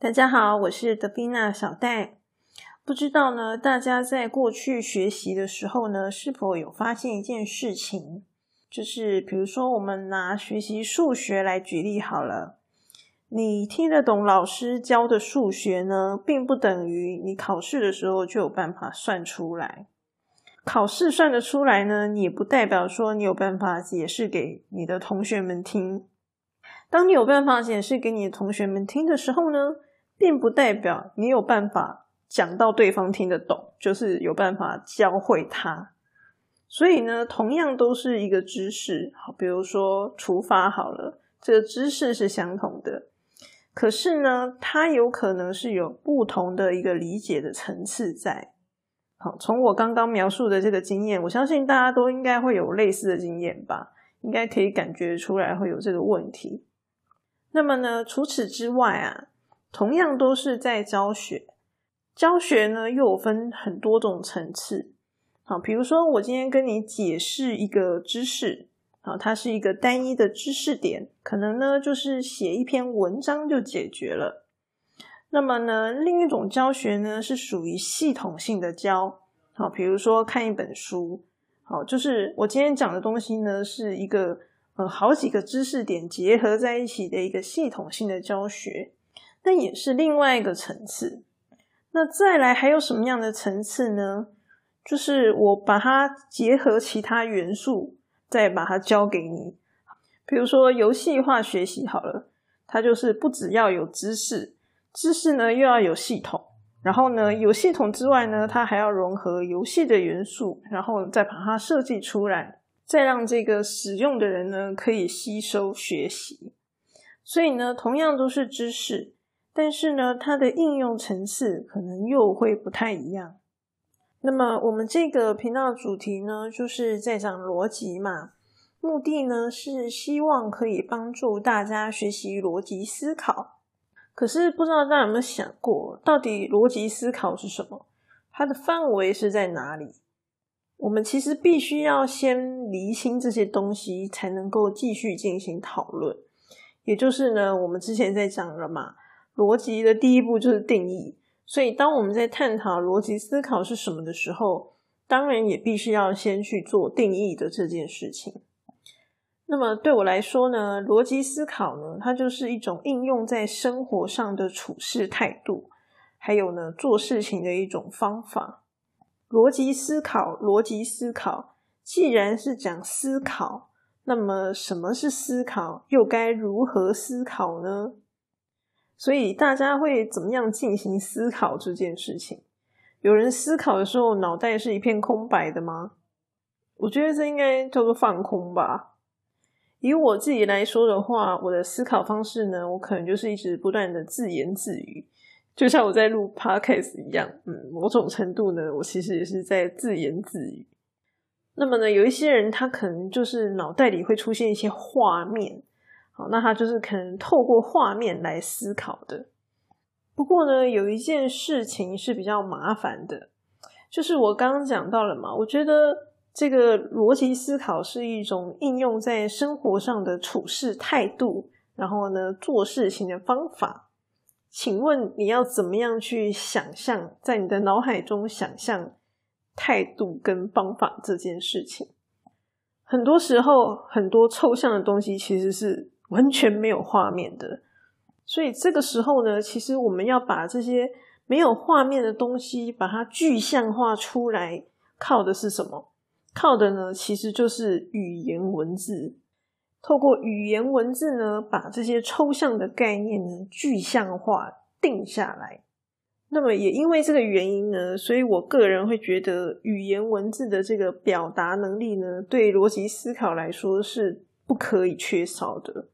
大家好，我是德宾娜小戴。不知道呢，大家在过去学习的时候呢，是否有发现一件事情？就是比如说，我们拿学习数学来举例好了。你听得懂老师教的数学呢，并不等于你考试的时候就有办法算出来。考试算得出来呢，也不代表说你有办法解释给你的同学们听。当你有办法解释给你的同学们听的时候呢？并不代表你有办法讲到对方听得懂，就是有办法教会他。所以呢，同样都是一个知识，好，比如说除法好了，这个知识是相同的，可是呢，它有可能是有不同的一个理解的层次在。好，从我刚刚描述的这个经验，我相信大家都应该会有类似的经验吧，应该可以感觉出来会有这个问题。那么呢，除此之外啊。同样都是在教学，教学呢又有分很多种层次。好，比如说我今天跟你解释一个知识，好，它是一个单一的知识点，可能呢就是写一篇文章就解决了。那么呢，另一种教学呢是属于系统性的教，好，比如说看一本书，好，就是我今天讲的东西呢是一个呃好几个知识点结合在一起的一个系统性的教学。那也是另外一个层次。那再来还有什么样的层次呢？就是我把它结合其他元素，再把它教给你。比如说游戏化学习好了，它就是不只要有知识，知识呢又要有系统，然后呢有系统之外呢，它还要融合游戏的元素，然后再把它设计出来，再让这个使用的人呢可以吸收学习。所以呢，同样都是知识。但是呢，它的应用层次可能又会不太一样。那么，我们这个频道主题呢，就是在讲逻辑嘛。目的呢，是希望可以帮助大家学习逻辑思考。可是，不知道大家有没有想过，到底逻辑思考是什么？它的范围是在哪里？我们其实必须要先厘清这些东西，才能够继续进行讨论。也就是呢，我们之前在讲了嘛。逻辑的第一步就是定义，所以当我们在探讨逻辑思考是什么的时候，当然也必须要先去做定义的这件事情。那么对我来说呢，逻辑思考呢，它就是一种应用在生活上的处事态度，还有呢做事情的一种方法。逻辑思考，逻辑思考，既然是讲思考，那么什么是思考？又该如何思考呢？所以大家会怎么样进行思考这件事情？有人思考的时候脑袋是一片空白的吗？我觉得这应该叫做放空吧。以我自己来说的话，我的思考方式呢，我可能就是一直不断的自言自语，就像我在录 podcast 一样。嗯，某种程度呢，我其实也是在自言自语。那么呢，有一些人他可能就是脑袋里会出现一些画面。好，那他就是可能透过画面来思考的。不过呢，有一件事情是比较麻烦的，就是我刚刚讲到了嘛。我觉得这个逻辑思考是一种应用在生活上的处事态度，然后呢做事情的方法。请问你要怎么样去想象，在你的脑海中想象态度跟方法这件事情？很多时候，很多抽象的东西其实是。完全没有画面的，所以这个时候呢，其实我们要把这些没有画面的东西，把它具象化出来，靠的是什么？靠的呢，其实就是语言文字。透过语言文字呢，把这些抽象的概念呢，具象化定下来。那么也因为这个原因呢，所以我个人会觉得，语言文字的这个表达能力呢，对逻辑思考来说是不可以缺少的。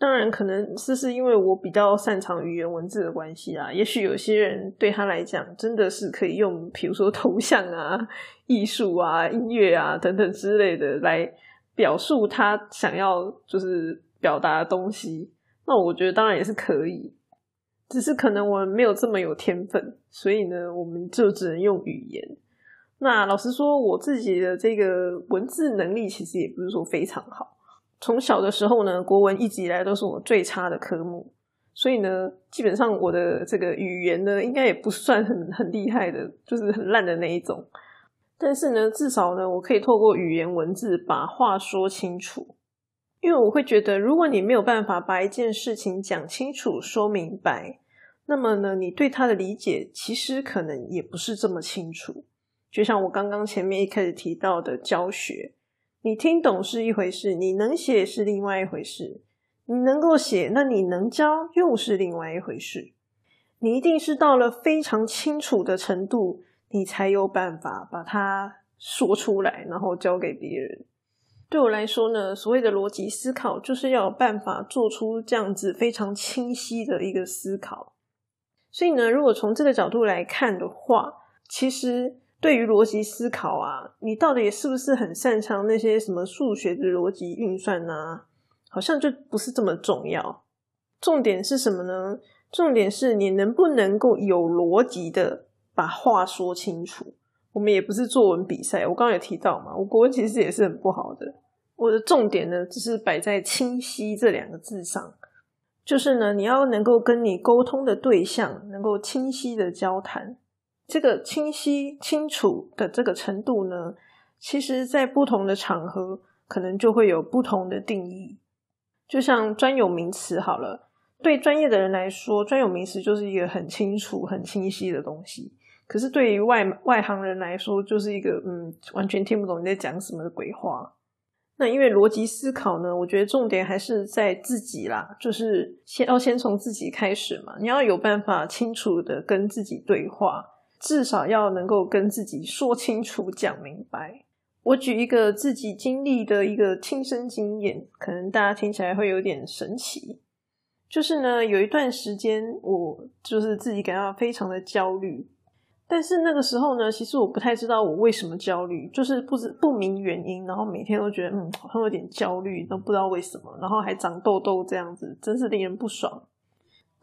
当然，可能是是因为我比较擅长语言文字的关系啊。也许有些人对他来讲，真的是可以用，比如说头像啊、艺术啊、音乐啊等等之类的来表述他想要就是表达的东西。那我觉得当然也是可以，只是可能我们没有这么有天分，所以呢，我们就只能用语言。那老实说，我自己的这个文字能力其实也不是说非常好。从小的时候呢，国文一直以来都是我最差的科目，所以呢，基本上我的这个语言呢，应该也不算很很厉害的，就是很烂的那一种。但是呢，至少呢，我可以透过语言文字把话说清楚。因为我会觉得，如果你没有办法把一件事情讲清楚、说明白，那么呢，你对他的理解其实可能也不是这么清楚。就像我刚刚前面一开始提到的教学，你听懂是一回事，你能写是另外一回事。你能够写，那你能教又是另外一回事。你一定是到了非常清楚的程度，你才有办法把它说出来，然后教给别人。对我来说呢，所谓的逻辑思考，就是要有办法做出这样子非常清晰的一个思考。所以呢，如果从这个角度来看的话，其实对于逻辑思考啊，你到底是不是很擅长那些什么数学的逻辑运算呢？好像就不是这么重要。重点是什么呢？重点是你能不能够有逻辑的把话说清楚。我们也不是作文比赛，我刚刚有提到嘛，我国文其实也是很不好的。我的重点呢，只是摆在“清晰”这两个字上，就是呢，你要能够跟你沟通的对象能够清晰的交谈。这个清晰、清楚的这个程度呢，其实在不同的场合，可能就会有不同的定义。就像专有名词好了，对专业的人来说，专有名词就是一个很清楚、很清晰的东西。可是对于外外行人来说，就是一个嗯，完全听不懂你在讲什么的鬼话。那因为逻辑思考呢，我觉得重点还是在自己啦，就是先要先从自己开始嘛。你要有办法清楚的跟自己对话，至少要能够跟自己说清楚、讲明白。我举一个自己经历的一个亲身经验，可能大家听起来会有点神奇。就是呢，有一段时间，我就是自己感到非常的焦虑。但是那个时候呢，其实我不太知道我为什么焦虑，就是不知不明原因，然后每天都觉得嗯，好像有点焦虑，都不知道为什么，然后还长痘痘这样子，真是令人不爽。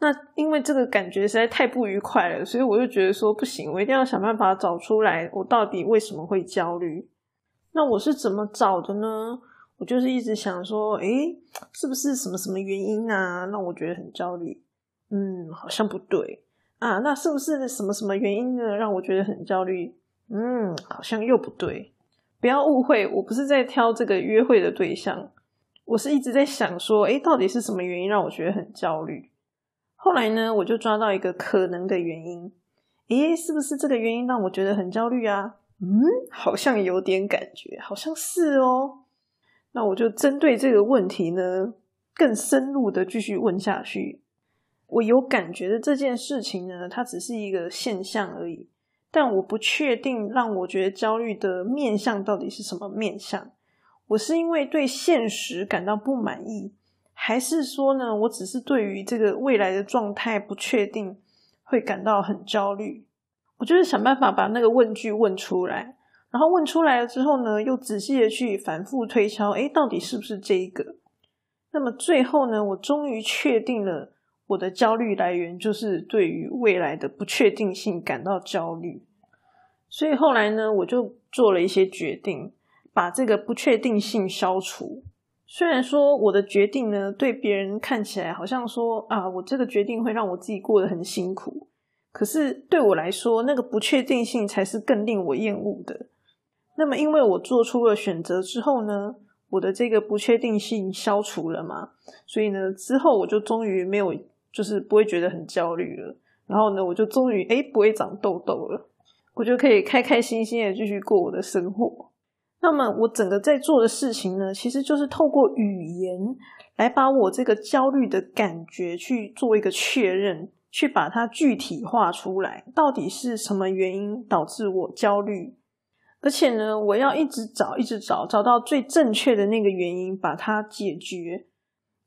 那因为这个感觉实在太不愉快了，所以我就觉得说不行，我一定要想办法找出来，我到底为什么会焦虑。那我是怎么找的呢？我就是一直想说，诶，是不是什么什么原因啊，让我觉得很焦虑？嗯，好像不对。啊，那是不是什么什么原因呢？让我觉得很焦虑？嗯，好像又不对。不要误会，我不是在挑这个约会的对象，我是一直在想说，诶，到底是什么原因让我觉得很焦虑？后来呢，我就抓到一个可能的原因。诶，是不是这个原因让我觉得很焦虑啊？嗯，好像有点感觉，好像是哦。那我就针对这个问题呢，更深入的继续问下去。我有感觉的这件事情呢，它只是一个现象而已，但我不确定让我觉得焦虑的面相到底是什么面相。我是因为对现实感到不满意，还是说呢，我只是对于这个未来的状态不确定，会感到很焦虑？我就是想办法把那个问句问出来，然后问出来了之后呢，又仔细的去反复推敲，诶，到底是不是这一个？那么最后呢，我终于确定了。我的焦虑来源就是对于未来的不确定性感到焦虑，所以后来呢，我就做了一些决定，把这个不确定性消除。虽然说我的决定呢，对别人看起来好像说啊，我这个决定会让我自己过得很辛苦，可是对我来说，那个不确定性才是更令我厌恶的。那么，因为我做出了选择之后呢，我的这个不确定性消除了嘛，所以呢，之后我就终于没有。就是不会觉得很焦虑了，然后呢，我就终于哎不会长痘痘了，我就可以开开心心的继续过我的生活。那么我整个在做的事情呢，其实就是透过语言来把我这个焦虑的感觉去做一个确认，去把它具体化出来，到底是什么原因导致我焦虑？而且呢，我要一直找，一直找，找到最正确的那个原因，把它解决。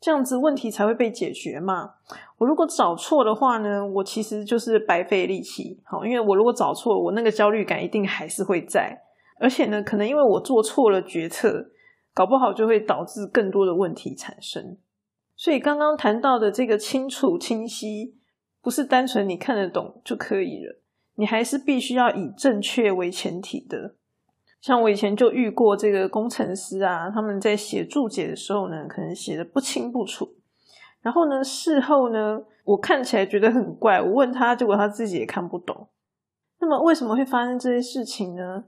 这样子问题才会被解决嘛？我如果找错的话呢，我其实就是白费力气。好，因为我如果找错，我那个焦虑感一定还是会在，而且呢，可能因为我做错了决策，搞不好就会导致更多的问题产生。所以刚刚谈到的这个清楚清晰，不是单纯你看得懂就可以了，你还是必须要以正确为前提的。像我以前就遇过这个工程师啊，他们在写注解的时候呢，可能写的不清不楚，然后呢，事后呢，我看起来觉得很怪，我问他，结果他自己也看不懂。那么为什么会发生这些事情呢？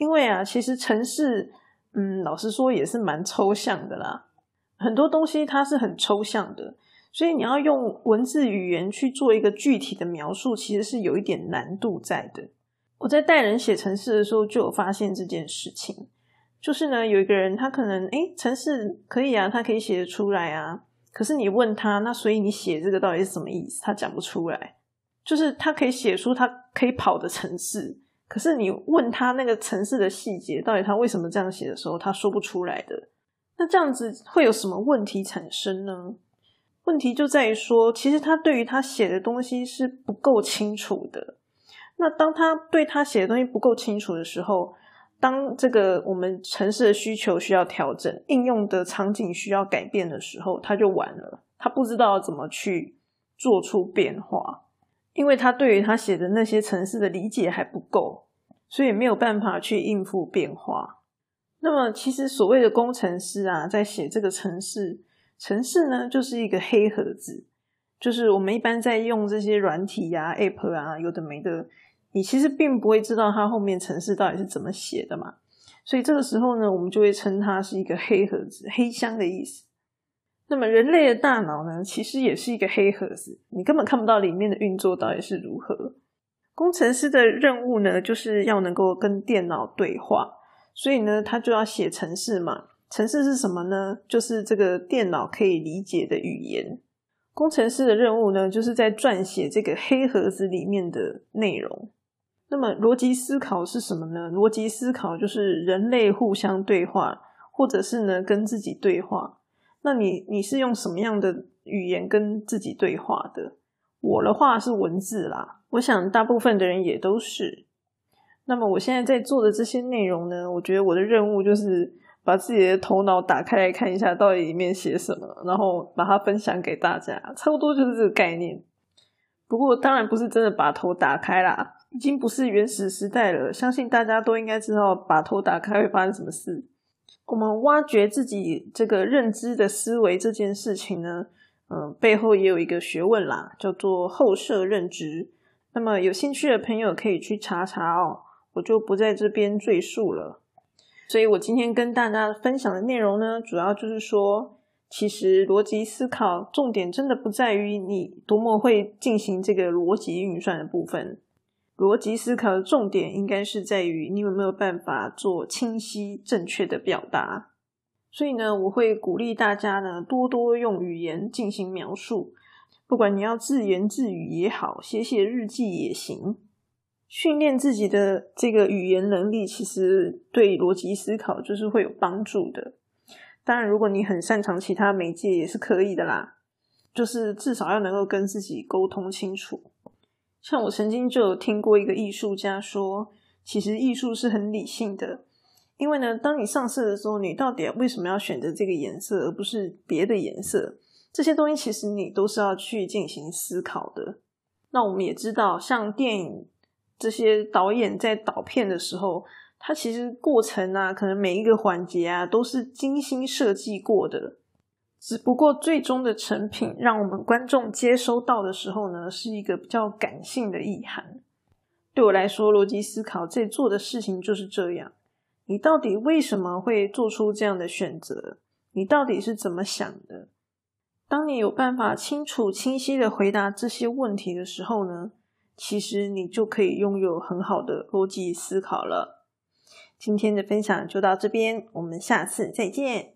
因为啊，其实城市，嗯，老实说也是蛮抽象的啦。很多东西它是很抽象的，所以你要用文字语言去做一个具体的描述，其实是有一点难度在的。我在带人写城市的时候，就有发现这件事情。就是呢，有一个人他可能诶，城市可以啊，他可以写得出来啊。可是你问他，那所以你写这个到底是什么意思？他讲不出来。就是他可以写出他可以跑的城市，可是你问他那个城市的细节，到底他为什么这样写的时候，他说不出来的。那这样子会有什么问题产生呢？问题就在于说，其实他对于他写的东西是不够清楚的。那当他对他写的东西不够清楚的时候，当这个我们城市的需求需要调整，应用的场景需要改变的时候，他就完了。他不知道怎么去做出变化，因为他对于他写的那些城市的理解还不够，所以没有办法去应付变化。那么，其实所谓的工程师啊，在写这个城市，城市呢就是一个黑盒子，就是我们一般在用这些软体呀、App 啊，有的没的。你其实并不会知道它后面城市到底是怎么写的嘛，所以这个时候呢，我们就会称它是一个黑盒子、黑箱的意思。那么人类的大脑呢，其实也是一个黑盒子，你根本看不到里面的运作到底是如何。工程师的任务呢，就是要能够跟电脑对话，所以呢，他就要写程式嘛。程式是什么呢？就是这个电脑可以理解的语言。工程师的任务呢，就是在撰写这个黑盒子里面的内容。那么逻辑思考是什么呢？逻辑思考就是人类互相对话，或者是呢跟自己对话。那你你是用什么样的语言跟自己对话的？我的话是文字啦，我想大部分的人也都是。那么我现在在做的这些内容呢，我觉得我的任务就是把自己的头脑打开来看一下，到底里面写什么，然后把它分享给大家，差不多就是这个概念。不过当然不是真的把头打开啦。已经不是原始时代了，相信大家都应该知道，把头打开会发生什么事。我们挖掘自己这个认知的思维这件事情呢，嗯，背后也有一个学问啦，叫做后设认知。那么有兴趣的朋友可以去查查哦，我就不在这边赘述了。所以我今天跟大家分享的内容呢，主要就是说，其实逻辑思考重点真的不在于你多么会进行这个逻辑运算的部分。逻辑思考的重点应该是在于你有没有办法做清晰正确的表达。所以呢，我会鼓励大家呢多多用语言进行描述，不管你要自言自语也好，写写日记也行。训练自己的这个语言能力，其实对逻辑思考就是会有帮助的。当然，如果你很擅长其他媒介也是可以的啦，就是至少要能够跟自己沟通清楚。像我曾经就有听过一个艺术家说，其实艺术是很理性的，因为呢，当你上色的时候，你到底为什么要选择这个颜色而不是别的颜色？这些东西其实你都是要去进行思考的。那我们也知道，像电影这些导演在导片的时候，他其实过程啊，可能每一个环节啊，都是精心设计过的。只不过最终的成品，让我们观众接收到的时候呢，是一个比较感性的意涵。对我来说，逻辑思考在做的事情就是这样：你到底为什么会做出这样的选择？你到底是怎么想的？当你有办法清楚、清晰的回答这些问题的时候呢，其实你就可以拥有很好的逻辑思考了。今天的分享就到这边，我们下次再见。